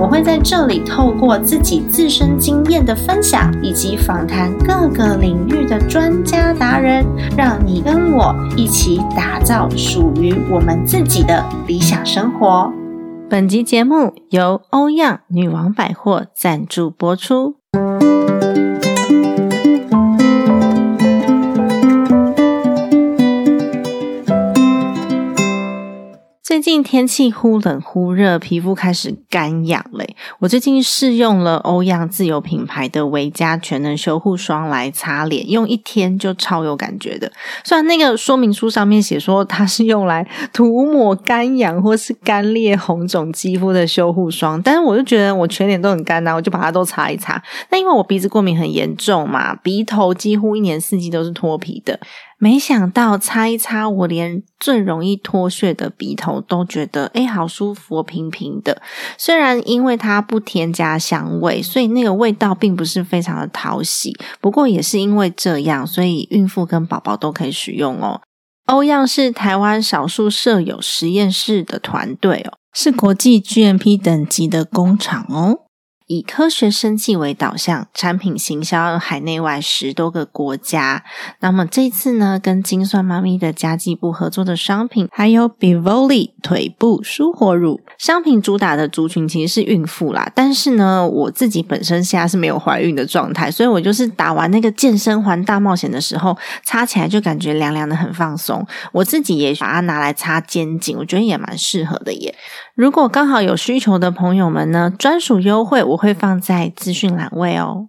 我会在这里透过自己自身经验的分享，以及访谈各个领域的专家达人，让你跟我一起打造属于我们自己的理想生活。本集节目由欧样女王百货赞助播出。最近天气忽冷忽热，皮肤开始干痒嘞。我最近试用了欧样自有品牌的维嘉全能修护霜来擦脸，用一天就超有感觉的。虽然那个说明书上面写说它是用来涂抹干痒或是干裂红肿肌肤的修护霜，但是我就觉得我全脸都很干呐，我就把它都擦一擦。那因为我鼻子过敏很严重嘛，鼻头几乎一年四季都是脱皮的。没想到擦一擦，我连最容易脱屑的鼻头都觉得哎，好舒服，平平的。虽然因为它不添加香味，所以那个味道并不是非常的讨喜。不过也是因为这样，所以孕妇跟宝宝都可以使用哦。欧样是台湾少数设有实验室的团队哦，是国际 GMP 等级的工厂哦。以科学生计为导向，产品行销海内外十多个国家。那么这次呢，跟精算妈咪的家计部合作的商品，还有 Bivoli 腿部舒活乳。商品主打的族群其实是孕妇啦，但是呢，我自己本身现在是没有怀孕的状态，所以我就是打完那个健身环大冒险的时候，擦起来就感觉凉凉的，很放松。我自己也把它拿来擦肩颈，我觉得也蛮适合的耶。如果刚好有需求的朋友们呢，专属优惠我会放在资讯栏位哦。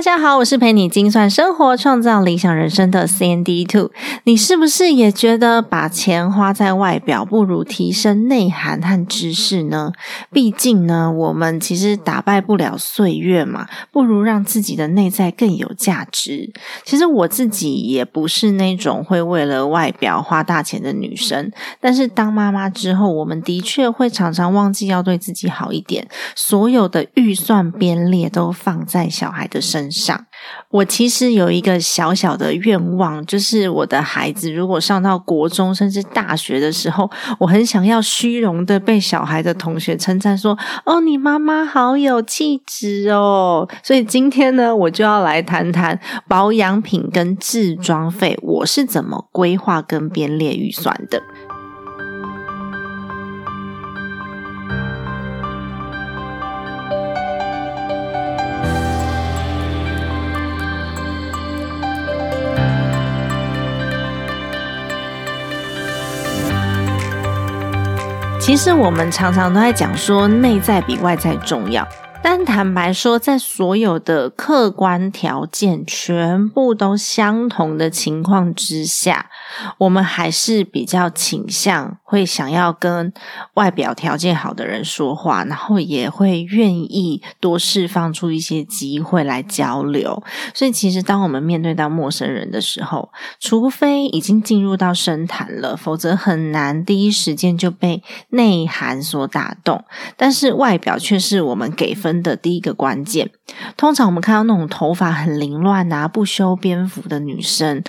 大家好，我是陪你精算生活、创造理想人生的 CND Two。你是不是也觉得把钱花在外表，不如提升内涵和知识呢？毕竟呢，我们其实打败不了岁月嘛，不如让自己的内在更有价值。其实我自己也不是那种会为了外表花大钱的女生，但是当妈妈之后，我们的确会常常忘记要对自己好一点，所有的预算编列都放在小孩的。身上，我其实有一个小小的愿望，就是我的孩子如果上到国中甚至大学的时候，我很想要虚荣的被小孩的同学称赞说：“哦，你妈妈好有气质哦。”所以今天呢，我就要来谈谈保养品跟置装费，我是怎么规划跟编列预算的。其实我们常常都在讲说，内在比外在重要。但坦白说，在所有的客观条件全部都相同的情况之下，我们还是比较倾向会想要跟外表条件好的人说话，然后也会愿意多释放出一些机会来交流。所以，其实当我们面对到陌生人的时候，除非已经进入到深谈了，否则很难第一时间就被内涵所打动。但是，外表却是我们给分。的第一个关键，通常我们看到那种头发很凌乱啊、不修边幅的女生，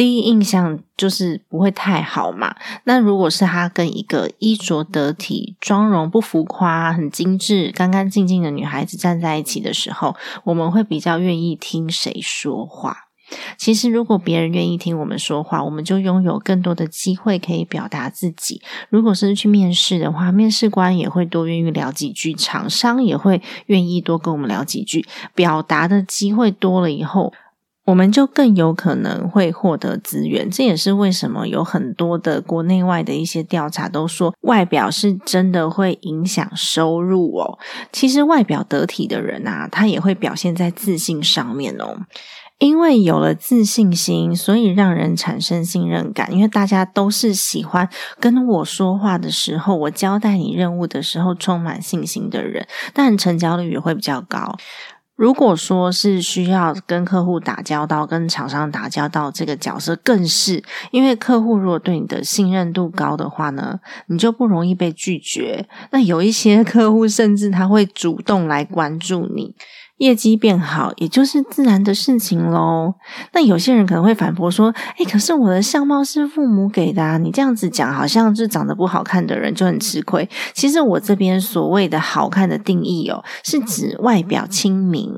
第一印象就是不会太好嘛。那如果是她跟一个衣着得体、妆容不浮夸、很精致、干干净净的女孩子站在一起的时候，我们会比较愿意听谁说话。其实，如果别人愿意听我们说话，我们就拥有更多的机会可以表达自己。如果是去面试的话，面试官也会多愿意聊几句，厂商也会愿意多跟我们聊几句。表达的机会多了以后，我们就更有可能会获得资源。这也是为什么有很多的国内外的一些调查都说，外表是真的会影响收入哦。其实外表得体的人啊，他也会表现在自信上面哦。因为有了自信心，所以让人产生信任感。因为大家都是喜欢跟我说话的时候，我交代你任务的时候充满信心的人，但成交率也会比较高。如果说是需要跟客户打交道、跟厂商打交道，这个角色更是，因为客户如果对你的信任度高的话呢，你就不容易被拒绝。那有一些客户甚至他会主动来关注你。业绩变好，也就是自然的事情喽。那有些人可能会反驳说：“哎，可是我的相貌是父母给的，啊，你这样子讲，好像是长得不好看的人就很吃亏。”其实我这边所谓的好看的定义哦，是指外表亲民。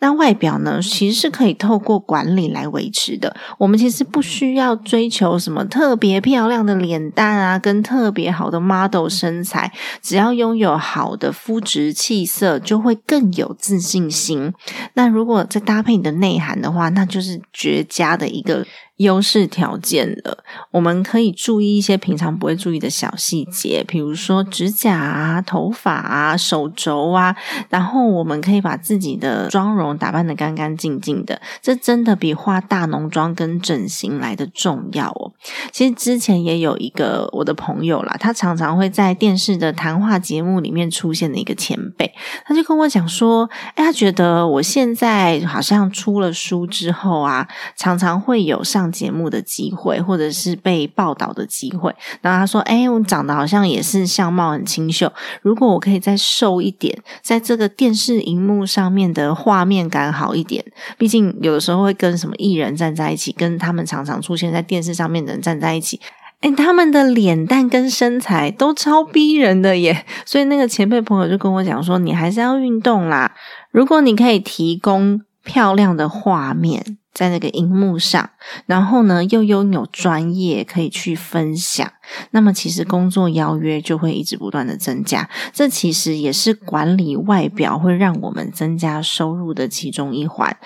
那外表呢，其实是可以透过管理来维持的。我们其实不需要追求什么特别漂亮的脸蛋啊，跟特别好的 model 身材，只要拥有好的肤质气色，就会更有自信心。那如果再搭配你的内涵的话，那就是绝佳的一个。优势条件了，我们可以注意一些平常不会注意的小细节，比如说指甲啊、头发啊、手肘啊，然后我们可以把自己的妆容打扮的干干净净的，这真的比化大浓妆跟整形来的重要哦。其实之前也有一个我的朋友啦，他常常会在电视的谈话节目里面出现的一个前辈，他就跟我讲说，哎，他觉得我现在好像出了书之后啊，常常会有上。节目的机会，或者是被报道的机会。然后他说：“哎，我长得好像也是相貌很清秀。如果我可以再瘦一点，在这个电视荧幕上面的画面感好一点。毕竟有的时候会跟什么艺人站在一起，跟他们常常出现在电视上面的人站在一起。哎，他们的脸蛋跟身材都超逼人的耶。所以那个前辈朋友就跟我讲说：你还是要运动啦。如果你可以提供漂亮的画面。”在那个荧幕上，然后呢，又拥有专业可以去分享，那么其实工作邀约就会一直不断的增加。这其实也是管理外表会让我们增加收入的其中一环。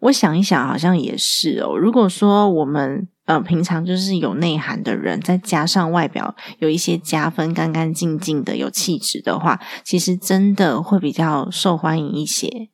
我想一想，好像也是哦。如果说我们呃平常就是有内涵的人，再加上外表有一些加分、干干净净的、有气质的话，其实真的会比较受欢迎一些。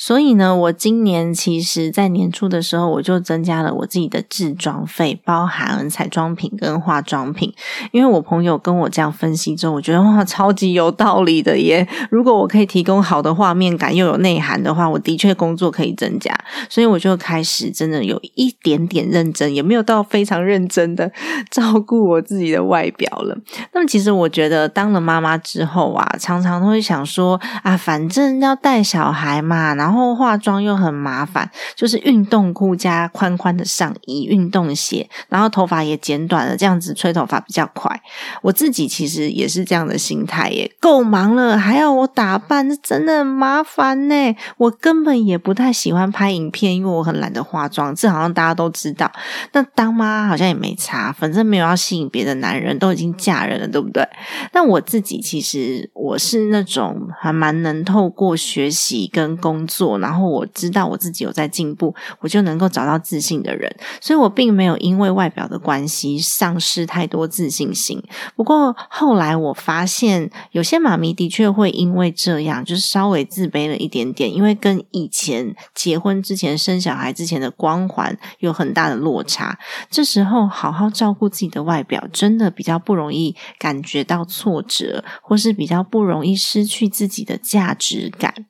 所以呢，我今年其实，在年初的时候，我就增加了我自己的制装费，包含彩妆品跟化妆品。因为我朋友跟我这样分析之后，我觉得哇，超级有道理的耶！如果我可以提供好的画面感又有内涵的话，我的确工作可以增加。所以我就开始真的有一点点认真，也没有到非常认真的 照顾我自己的外表了。那么，其实我觉得当了妈妈之后啊，常常都会想说啊，反正要带小孩嘛，然后。然后化妆又很麻烦，就是运动裤加宽宽的上衣、运动鞋，然后头发也剪短了，这样子吹头发比较快。我自己其实也是这样的心态耶，够忙了还要我打扮，那真的很麻烦呢。我根本也不太喜欢拍影片，因为我很懒得化妆，这好像大家都知道。那当妈好像也没差，反正没有要吸引别的男人，都已经嫁人了，对不对？但我自己其实我是那种还蛮能透过学习跟工作。做，然后我知道我自己有在进步，我就能够找到自信的人，所以我并没有因为外表的关系丧失太多自信心。不过后来我发现，有些妈咪的确会因为这样，就是稍微自卑了一点点，因为跟以前结婚之前生小孩之前的光环有很大的落差。这时候好好照顾自己的外表，真的比较不容易感觉到挫折，或是比较不容易失去自己的价值感。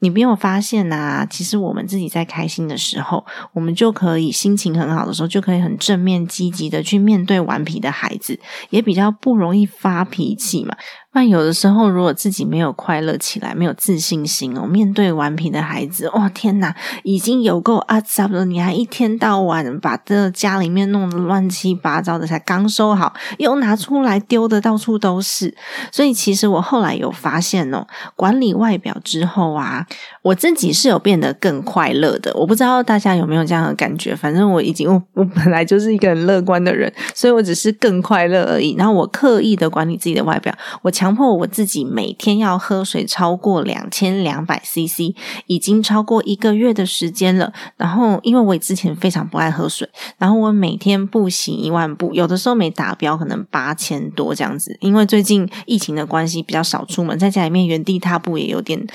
你没有发现呐？其实我们自己在开心的时候，我们就可以心情很好的时候，就可以很正面积极的去面对顽皮的孩子，也比较不容易发脾气嘛。但有的时候，如果自己没有快乐起来，没有自信心哦，面对顽皮的孩子，哇天哪，已经有够阿杂了，你还一天到晚把这家里面弄得乱七八糟的，才刚收好，又拿出来丢的到处都是。所以其实我后来有发现哦，管理外表之后啊，我自己是有变得更快乐的。我不知道大家有没有这样的感觉，反正我已经我我本来就是一个很乐观的人，所以我只是更快乐而已。然后我刻意的管理自己的外表，我。强迫我自己每天要喝水超过两千两百 CC，已经超过一个月的时间了。然后，因为我之前非常不爱喝水，然后我每天步行一万步，有的时候没达标，可能八千多这样子。因为最近疫情的关系，比较少出门，在家里面原地踏步也有点。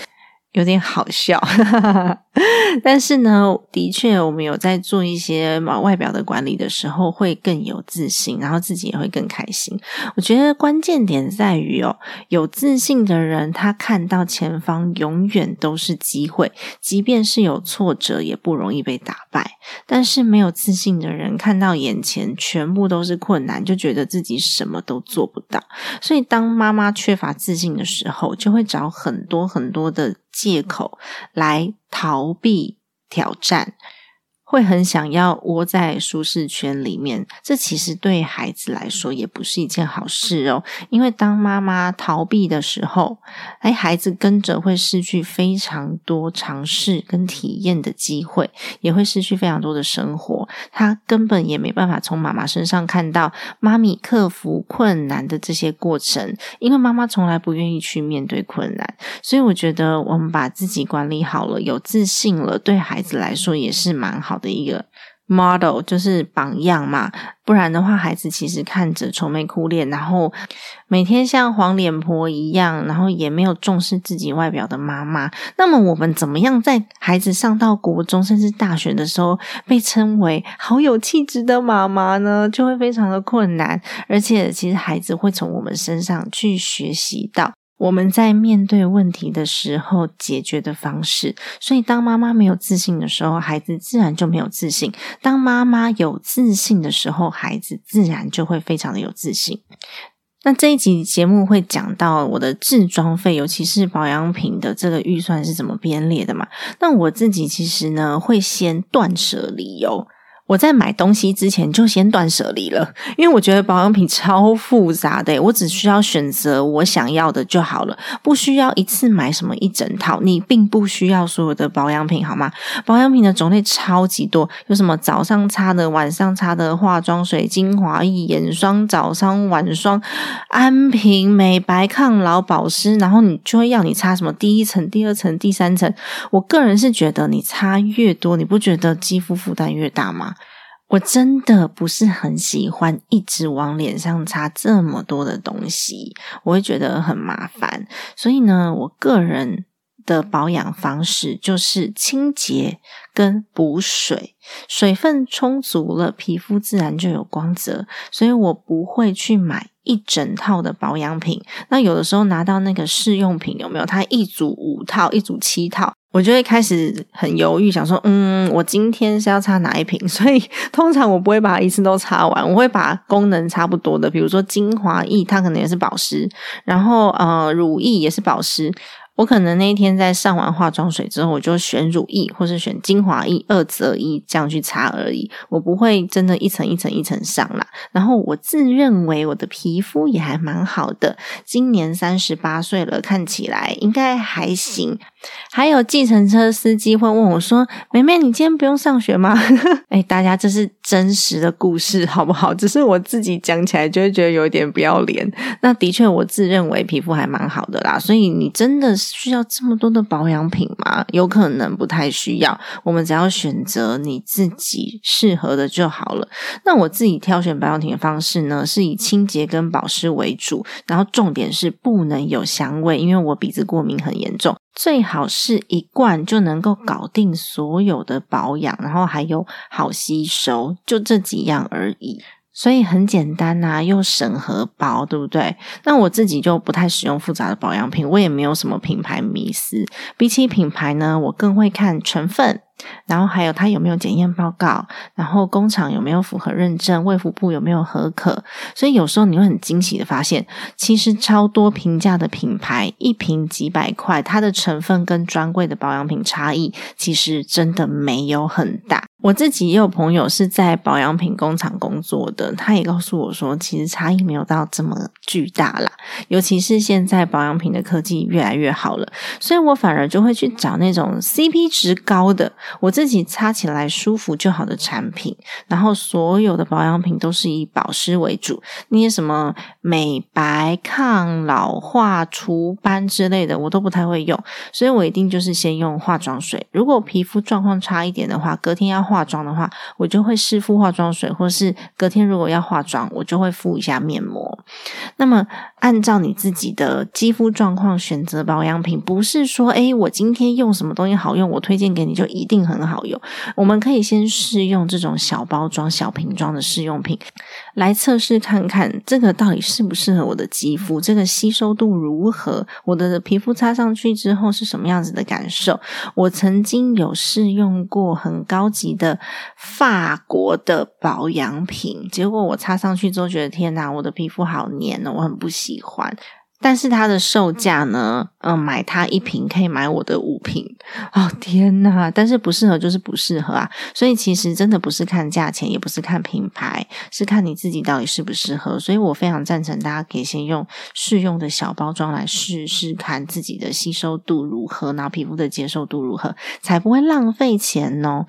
有点好笑，但是呢，的确，我们有在做一些嘛外表的管理的时候，会更有自信，然后自己也会更开心。我觉得关键点在于哦，有自信的人，他看到前方永远都是机会，即便是有挫折，也不容易被打败。但是没有自信的人，看到眼前全部都是困难，就觉得自己什么都做不到。所以，当妈妈缺乏自信的时候，就会找很多很多的。借口来逃避挑战。会很想要窝在舒适圈里面，这其实对孩子来说也不是一件好事哦。因为当妈妈逃避的时候，哎，孩子跟着会失去非常多尝试跟体验的机会，也会失去非常多的生活。他根本也没办法从妈妈身上看到妈咪克服困难的这些过程，因为妈妈从来不愿意去面对困难。所以我觉得，我们把自己管理好了，有自信了，对孩子来说也是蛮好。的一个 model 就是榜样嘛，不然的话，孩子其实看着愁眉苦脸，然后每天像黄脸婆一样，然后也没有重视自己外表的妈妈。那么，我们怎么样在孩子上到国中甚至大学的时候，被称为好有气质的妈妈呢？就会非常的困难，而且其实孩子会从我们身上去学习到。我们在面对问题的时候解决的方式，所以当妈妈没有自信的时候，孩子自然就没有自信；当妈妈有自信的时候，孩子自然就会非常的有自信。那这一集节目会讲到我的置装费，尤其是保养品的这个预算是怎么编列的嘛？那我自己其实呢，会先断舍离哦。我在买东西之前就先断舍离了，因为我觉得保养品超复杂的，我只需要选择我想要的就好了，不需要一次买什么一整套。你并不需要所有的保养品，好吗？保养品的种类超级多，有什么早上擦的、晚上擦的化妆水、精华液、眼霜、早霜、晚霜、安瓶、美白、抗老、保湿，然后你就会要你擦什么第一层、第二层、第三层。我个人是觉得，你擦越多，你不觉得肌肤负担越大吗？我真的不是很喜欢一直往脸上擦这么多的东西，我会觉得很麻烦。所以呢，我个人的保养方式就是清洁跟补水，水分充足了，皮肤自然就有光泽。所以我不会去买一整套的保养品。那有的时候拿到那个试用品，有没有？它一组五套，一组七套。我就会开始很犹豫，想说，嗯，我今天是要擦哪一瓶？所以通常我不会把一次都擦完，我会把功能差不多的，比如说精华液，它可能也是保湿，然后呃，乳液也是保湿。我可能那一天在上完化妆水之后，我就选乳液或是选精华液二择一这样去擦而已，我不会真的一层一层一层上啦。然后我自认为我的皮肤也还蛮好的，今年三十八岁了，看起来应该还行。还有计程车司机会问我说：“妹妹，你今天不用上学吗？” 哎，大家这是真实的故事，好不好？只是我自己讲起来就会觉得有点不要脸。那的确，我自认为皮肤还蛮好的啦，所以你真的是需要这么多的保养品吗？有可能不太需要。我们只要选择你自己适合的就好了。那我自己挑选保养品的方式呢，是以清洁跟保湿为主，然后重点是不能有香味，因为我鼻子过敏很严重。最好是一罐就能够搞定所有的保养，然后还有好吸收，就这几样而已。所以很简单呐，又省荷包，对不对？那我自己就不太使用复杂的保养品，我也没有什么品牌迷思。比起品牌呢，我更会看成分。然后还有它有没有检验报告，然后工厂有没有符合认证，卫福部有没有合可，所以有时候你会很惊喜的发现，其实超多平价的品牌，一瓶几百块，它的成分跟专柜的保养品差异，其实真的没有很大。我自己也有朋友是在保养品工厂工作的，他也告诉我说，其实差异没有到这么巨大啦。尤其是现在保养品的科技越来越好了，所以我反而就会去找那种 CP 值高的，我自己擦起来舒服就好的产品。然后所有的保养品都是以保湿为主，那些什么美白、抗老化、除斑之类的，我都不太会用，所以我一定就是先用化妆水。如果皮肤状况差一点的话，隔天要化化妆的话，我就会湿敷化妆水，或是隔天如果要化妆，我就会敷一下面膜。那么按照你自己的肌肤状况选择保养品，不是说诶我今天用什么东西好用，我推荐给你就一定很好用。我们可以先试用这种小包装、小瓶装的试用品，来测试看看这个到底适不适合我的肌肤，这个吸收度如何，我的皮肤擦上去之后是什么样子的感受。我曾经有试用过很高级的。法国的保养品，结果我擦上去之后觉得天哪，我的皮肤好黏哦，我很不喜欢。但是它的售价呢？嗯，买它一瓶可以买我的五瓶哦，天哪！但是不适合就是不适合啊。所以其实真的不是看价钱，也不是看品牌，是看你自己到底适不适合。所以我非常赞成大家可以先用试用的小包装来试试看自己的吸收度如何，然后皮肤的接受度如何，才不会浪费钱哦。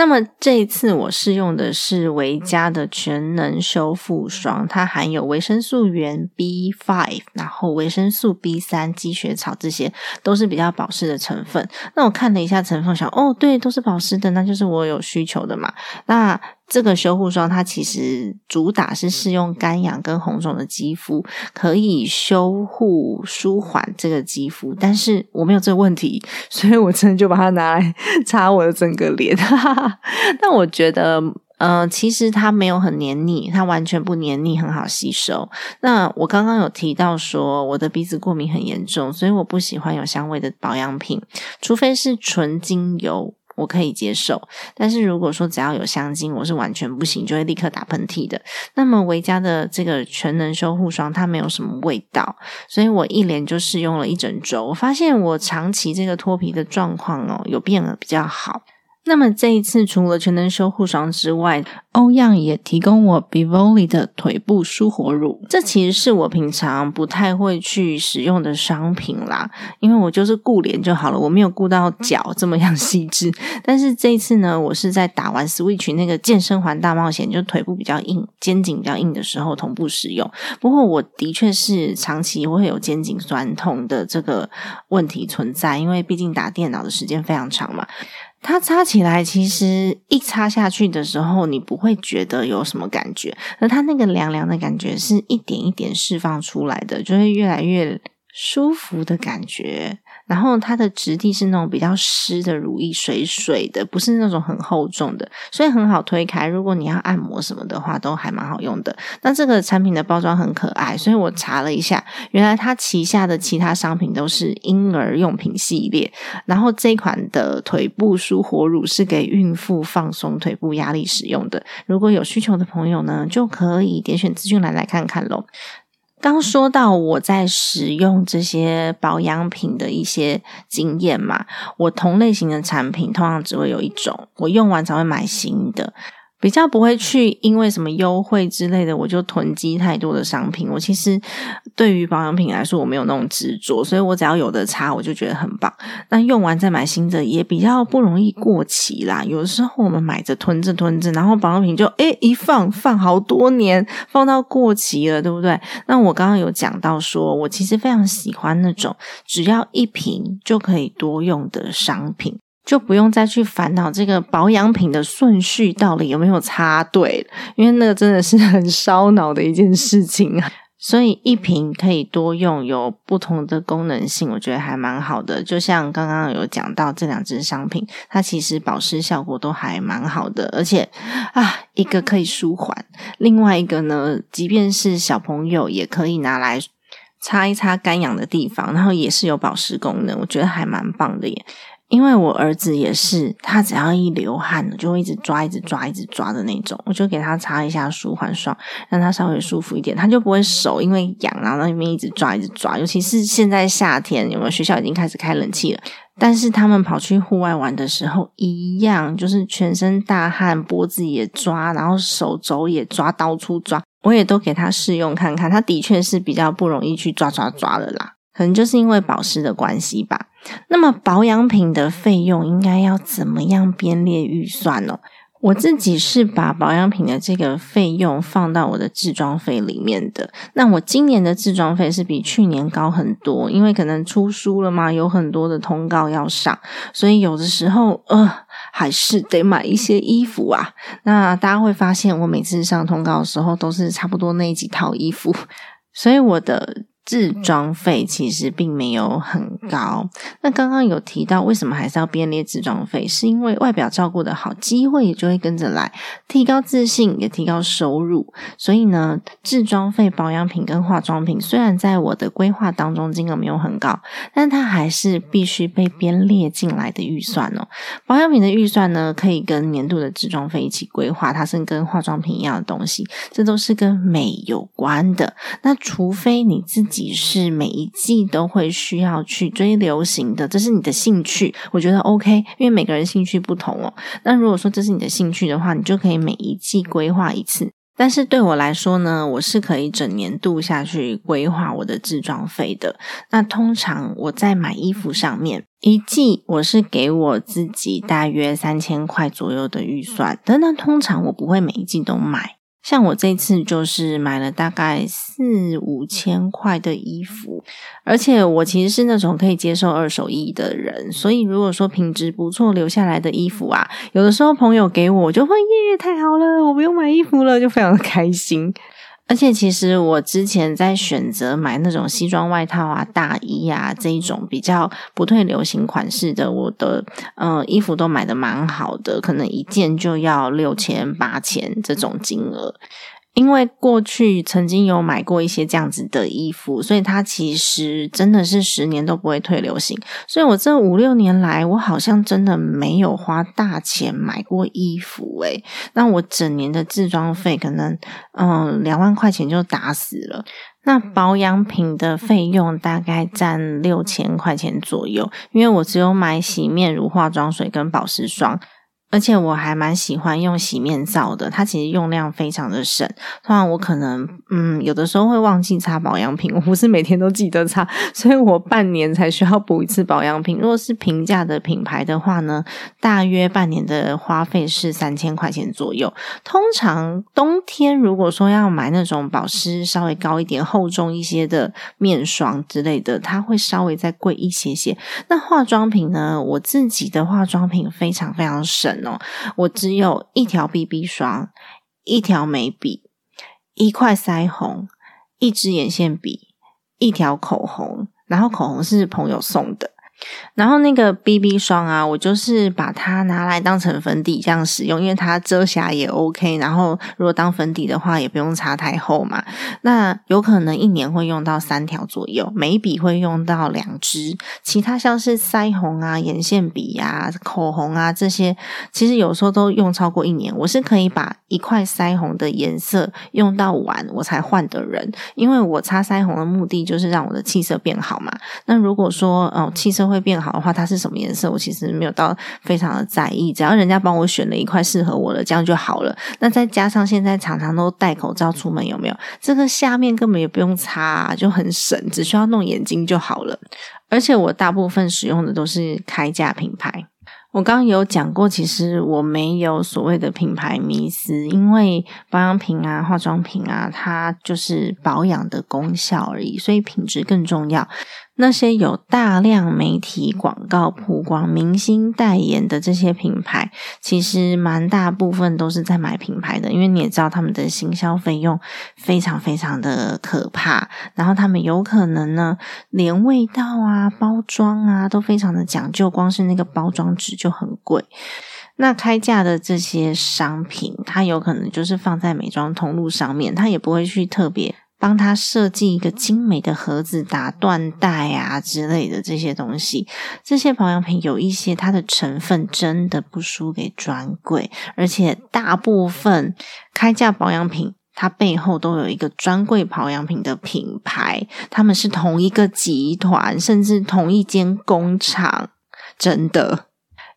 那么这一次我试用的是维嘉的全能修复霜，它含有维生素原 B five，然后维生素 B 三、积雪草这些都是比较保湿的成分。那我看了一下成分，想哦，对，都是保湿的，那就是我有需求的嘛。那这个修护霜它其实主打是适用干痒跟红肿的肌肤，可以修护舒缓这个肌肤。但是我没有这个问题，所以我真的就把它拿来 擦我的整个脸。但我觉得，呃，其实它没有很黏腻，它完全不黏腻，很好吸收。那我刚刚有提到说我的鼻子过敏很严重，所以我不喜欢有香味的保养品，除非是纯精油。我可以接受，但是如果说只要有香精，我是完全不行，就会立刻打喷嚏的。那么维嘉的这个全能修护霜，它没有什么味道，所以我一连就试用了一整周，我发现我长期这个脱皮的状况哦，有变得比较好。那么这一次除了全能修护霜之外，欧样也提供我 Bivoli 的腿部舒活乳。这其实是我平常不太会去使用的商品啦，因为我就是顾脸就好了，我没有顾到脚这么样细致。但是这一次呢，我是在打完 Switch 那个健身环大冒险，就腿部比较硬、肩颈比较硬的时候同步使用。不过我的确是长期会有肩颈酸痛的这个问题存在，因为毕竟打电脑的时间非常长嘛。它擦起来，其实一擦下去的时候，你不会觉得有什么感觉，而它那个凉凉的感觉是一点一点释放出来的，就会越来越舒服的感觉。然后它的质地是那种比较湿的乳液，水水的，不是那种很厚重的，所以很好推开。如果你要按摩什么的话，都还蛮好用的。那这个产品的包装很可爱，所以我查了一下，原来它旗下的其他商品都是婴儿用品系列。然后这款的腿部舒活乳是给孕妇放松腿部压力使用的。如果有需求的朋友呢，就可以点选资讯栏来看看喽。刚说到我在使用这些保养品的一些经验嘛，我同类型的产品通常只会有一种，我用完才会买新的。比较不会去因为什么优惠之类的，我就囤积太多的商品。我其实对于保养品来说，我没有那种执着，所以我只要有的擦，我就觉得很棒。那用完再买新的，也比较不容易过期啦。有的时候我们买着囤着囤着，然后保养品就诶一放放好多年，放到过期了，对不对？那我刚刚有讲到说，我其实非常喜欢那种只要一瓶就可以多用的商品。就不用再去烦恼这个保养品的顺序到底有没有插对，因为那个真的是很烧脑的一件事情啊。所以一瓶可以多用，有不同的功能性，我觉得还蛮好的。就像刚刚有讲到这两支商品，它其实保湿效果都还蛮好的，而且啊，一个可以舒缓，另外一个呢，即便是小朋友也可以拿来擦一擦干痒的地方，然后也是有保湿功能，我觉得还蛮棒的耶。因为我儿子也是，他只要一流汗，就会一直抓、一直抓、一直抓的那种。我就给他擦一下舒缓霜，让他稍微舒服一点，他就不会手因为痒，然后那里面一直抓、一直抓。尤其是现在夏天，有没有学校已经开始开冷气了？但是他们跑去户外玩的时候，一样就是全身大汗，脖子也抓，然后手肘也抓，到处抓。我也都给他试用看看，他的确是比较不容易去抓抓抓的啦，可能就是因为保湿的关系吧。那么保养品的费用应该要怎么样编列预算呢？我自己是把保养品的这个费用放到我的置装费里面的。那我今年的置装费是比去年高很多，因为可能出书了嘛，有很多的通告要上，所以有的时候呃还是得买一些衣服啊。那大家会发现，我每次上通告的时候都是差不多那几套衣服，所以我的。置装费其实并没有很高。那刚刚有提到，为什么还是要编列置装费？是因为外表照顾的好，机会也就会跟着来，提高自信，也提高收入。所以呢，置装费、保养品跟化妆品，虽然在我的规划当中金额没有很高，但它还是必须被编列进来的预算哦。保养品的预算呢，可以跟年度的置装费一起规划，它是跟化妆品一样的东西，这都是跟美有关的。那除非你自己。是每一季都会需要去追流行的，这是你的兴趣，我觉得 OK，因为每个人兴趣不同哦。那如果说这是你的兴趣的话，你就可以每一季规划一次。但是对我来说呢，我是可以整年度下去规划我的制装费的。那通常我在买衣服上面，一季我是给我自己大约三千块左右的预算，但那通常我不会每一季都买。像我这次就是买了大概四五千块的衣服，而且我其实是那种可以接受二手衣的人，所以如果说品质不错留下来的衣服啊，有的时候朋友给我，就会耶，太好了，我不用买衣服了，就非常的开心。而且其实我之前在选择买那种西装外套啊、大衣啊这一种比较不退流行款式的，我的呃衣服都买的蛮好的，可能一件就要六千八千这种金额。因为过去曾经有买过一些这样子的衣服，所以它其实真的是十年都不会退流行。所以我这五六年来，我好像真的没有花大钱买过衣服。诶那我整年的自装费可能嗯两万块钱就打死了。那保养品的费用大概占六千块钱左右，因为我只有买洗面乳、化妆水跟保湿霜。而且我还蛮喜欢用洗面皂的，它其实用量非常的省。通常我可能嗯有的时候会忘记擦保养品，我不是每天都记得擦，所以我半年才需要补一次保养品。如果是平价的品牌的话呢，大约半年的花费是三千块钱左右。通常冬天如果说要买那种保湿稍微高一点、厚重一些的面霜之类的，它会稍微再贵一些些。那化妆品呢，我自己的化妆品非常非常省。哦，我只有一条 BB 霜，一条眉笔，一块腮红，一支眼线笔，一条口红，然后口红是朋友送的。然后那个 BB 霜啊，我就是把它拿来当成粉底这样使用，因为它遮瑕也 OK。然后如果当粉底的话，也不用擦太厚嘛。那有可能一年会用到三条左右，眉笔会用到两支，其他像是腮红啊、眼线笔呀、口红啊这些，其实有时候都用超过一年。我是可以把一块腮红的颜色用到完，我才换的人，因为我擦腮红的目的就是让我的气色变好嘛。那如果说哦气色，会变好的话，它是什么颜色？我其实没有到非常的在意，只要人家帮我选了一块适合我的，这样就好了。那再加上现在常常都戴口罩出门，有没有？这个下面根本也不用擦，就很省，只需要弄眼睛就好了。而且我大部分使用的都是开价品牌。我刚刚有讲过，其实我没有所谓的品牌迷思，因为保养品啊、化妆品啊，它就是保养的功效而已，所以品质更重要。那些有大量媒体广告曝光、明星代言的这些品牌，其实蛮大部分都是在买品牌的，因为你也知道他们的行销费用非常非常的可怕，然后他们有可能呢，连味道啊、包装啊都非常的讲究，光是那个包装纸就很贵。那开价的这些商品，它有可能就是放在美妆通路上面，它也不会去特别。帮他设计一个精美的盒子，打缎带啊之类的这些东西，这些保养品有一些它的成分真的不输给专柜，而且大部分开价保养品，它背后都有一个专柜保养品的品牌，他们是同一个集团，甚至同一间工厂。真的。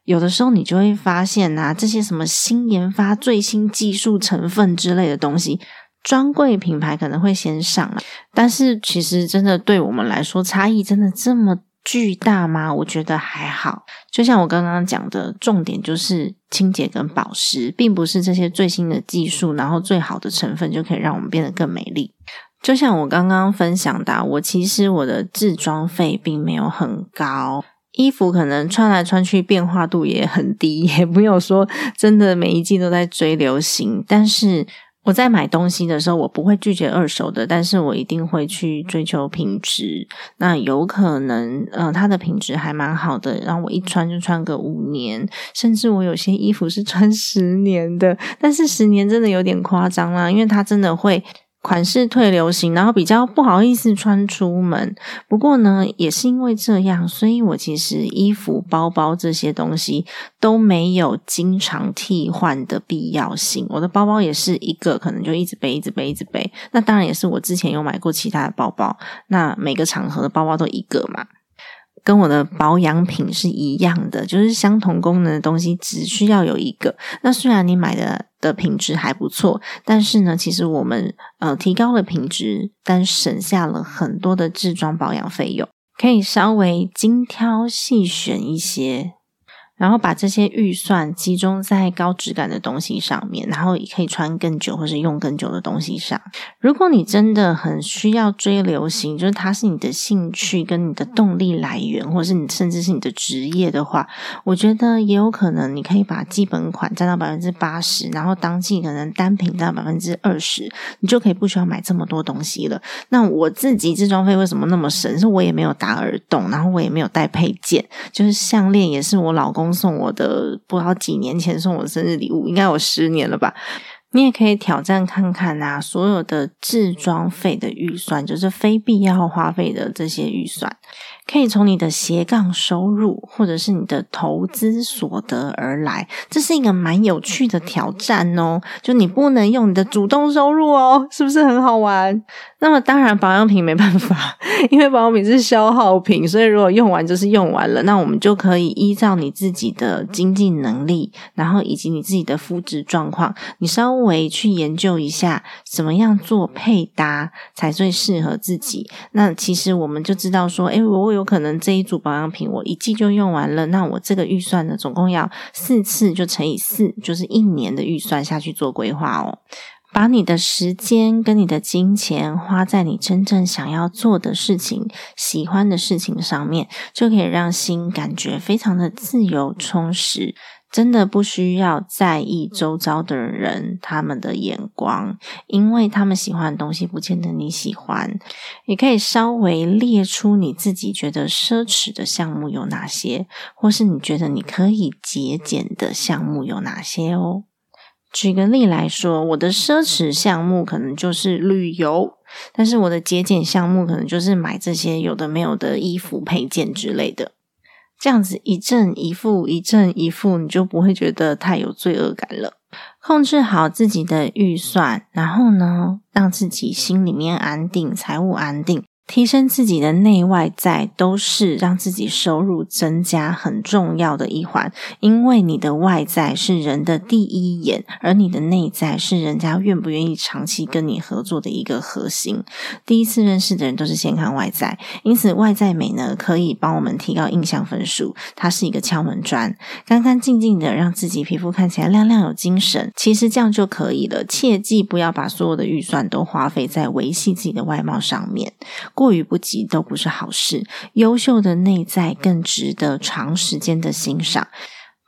有的时候你就会发现呐，这些什么新研发、最新技术成分之类的东西，专柜品牌可能会先上来，但是其实真的对我们来说，差异真的这么巨大吗？我觉得还好。就像我刚刚讲的，重点就是清洁跟保湿，并不是这些最新的技术，然后最好的成分就可以让我们变得更美丽。就像我刚刚分享的，我其实我的制装费并没有很高。衣服可能穿来穿去变化度也很低，也不有说真的每一季都在追流行。但是我在买东西的时候，我不会拒绝二手的，但是我一定会去追求品质。那有可能，呃，它的品质还蛮好的，然后我一穿就穿个五年，甚至我有些衣服是穿十年的。但是十年真的有点夸张啦，因为它真的会。款式退流行，然后比较不好意思穿出门。不过呢，也是因为这样，所以我其实衣服、包包这些东西都没有经常替换的必要性。我的包包也是一个，可能就一直背、一直背、一直背。那当然也是我之前有买过其他的包包，那每个场合的包包都一个嘛。跟我的保养品是一样的，就是相同功能的东西只需要有一个。那虽然你买的的品质还不错，但是呢，其实我们呃提高了品质，但省下了很多的自装保养费用，可以稍微精挑细选一些。然后把这些预算集中在高质感的东西上面，然后也可以穿更久或是用更久的东西上。如果你真的很需要追流行，就是它是你的兴趣跟你的动力来源，或者是你甚至是你的职业的话，我觉得也有可能你可以把基本款占到百分之八十，然后当季可能单品占百分之二十，你就可以不需要买这么多东西了。那我自己制装费为什么那么省？是我也没有打耳洞，然后我也没有带配件，就是项链也是我老公。送我的不知道几年前送我生日礼物，应该有十年了吧？你也可以挑战看看啊！所有的置装费的预算，就是非必要花费的这些预算。可以从你的斜杠收入或者是你的投资所得而来，这是一个蛮有趣的挑战哦。就你不能用你的主动收入哦，是不是很好玩？那么当然保养品没办法，因为保养品是消耗品，所以如果用完就是用完了。那我们就可以依照你自己的经济能力，然后以及你自己的肤质状况，你稍微去研究一下怎么样做配搭才最适合自己。那其实我们就知道说，哎，我有可能这一组保养品我一季就用完了，那我这个预算呢，总共要四次就乘以四，就是一年的预算下去做规划哦。把你的时间跟你的金钱花在你真正想要做的事情、喜欢的事情上面，就可以让心感觉非常的自由充实。真的不需要在意周遭的人他们的眼光，因为他们喜欢的东西不见得你喜欢。你可以稍微列出你自己觉得奢侈的项目有哪些，或是你觉得你可以节俭的项目有哪些哦。举个例来说，我的奢侈项目可能就是旅游，但是我的节俭项目可能就是买这些有的没有的衣服配件之类的。这样子一正一负，一正一负，你就不会觉得太有罪恶感了。控制好自己的预算，然后呢，让自己心里面安定，财务安定。提升自己的内外在都是让自己收入增加很重要的一环，因为你的外在是人的第一眼，而你的内在是人家愿不愿意长期跟你合作的一个核心。第一次认识的人都是先看外在，因此外在美呢可以帮我们提高印象分数，它是一个敲门砖。干干净净的让自己皮肤看起来亮亮有精神，其实这样就可以了。切记不要把所有的预算都花费在维系自己的外貌上面。过于不及都不是好事。优秀的内在更值得长时间的欣赏。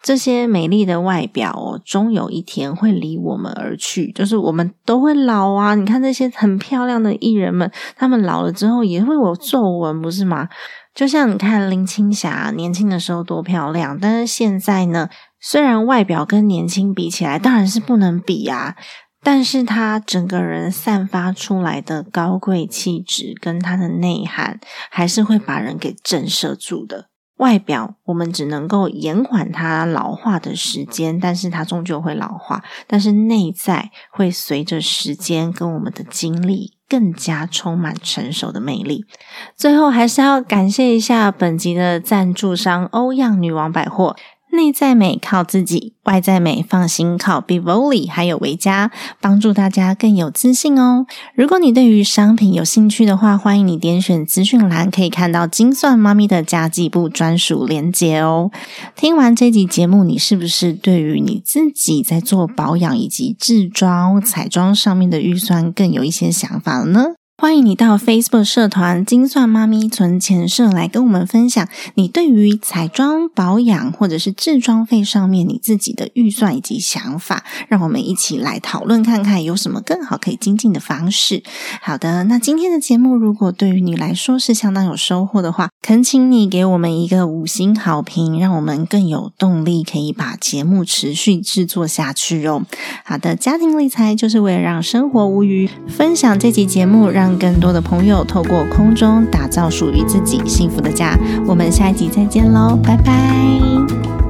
这些美丽的外表哦，终有一天会离我们而去。就是我们都会老啊！你看这些很漂亮的艺人们，他们老了之后也会有皱纹，不是吗？就像你看林青霞年轻的时候多漂亮，但是现在呢，虽然外表跟年轻比起来，当然是不能比啊。但是他整个人散发出来的高贵气质跟他的内涵，还是会把人给震慑住的。外表我们只能够延缓它老化的时间，但是它终究会老化。但是内在会随着时间跟我们的经历更加充满成熟的魅力。最后，还是要感谢一下本集的赞助商欧样女王百货。内在美靠自己，外在美放心靠 Bivoli，还有维嘉，帮助大家更有自信哦。如果你对于商品有兴趣的话，欢迎你点选资讯栏，可以看到精算妈咪的家计部专属链接哦。听完这集节目，你是不是对于你自己在做保养以及制装、彩妆上面的预算更有一些想法了呢？欢迎你到 Facebook 社团“精算妈咪存钱社”来跟我们分享你对于彩妆保养或者是制装费上面你自己的预算以及想法，让我们一起来讨论看看有什么更好可以精进的方式。好的，那今天的节目如果对于你来说是相当有收获的话，恳请你给我们一个五星好评，让我们更有动力可以把节目持续制作下去哦。好的，家庭理财就是为了让生活无虞，分享这集节目让。让更多的朋友透过空中打造属于自己幸福的家。我们下一集再见喽，拜拜。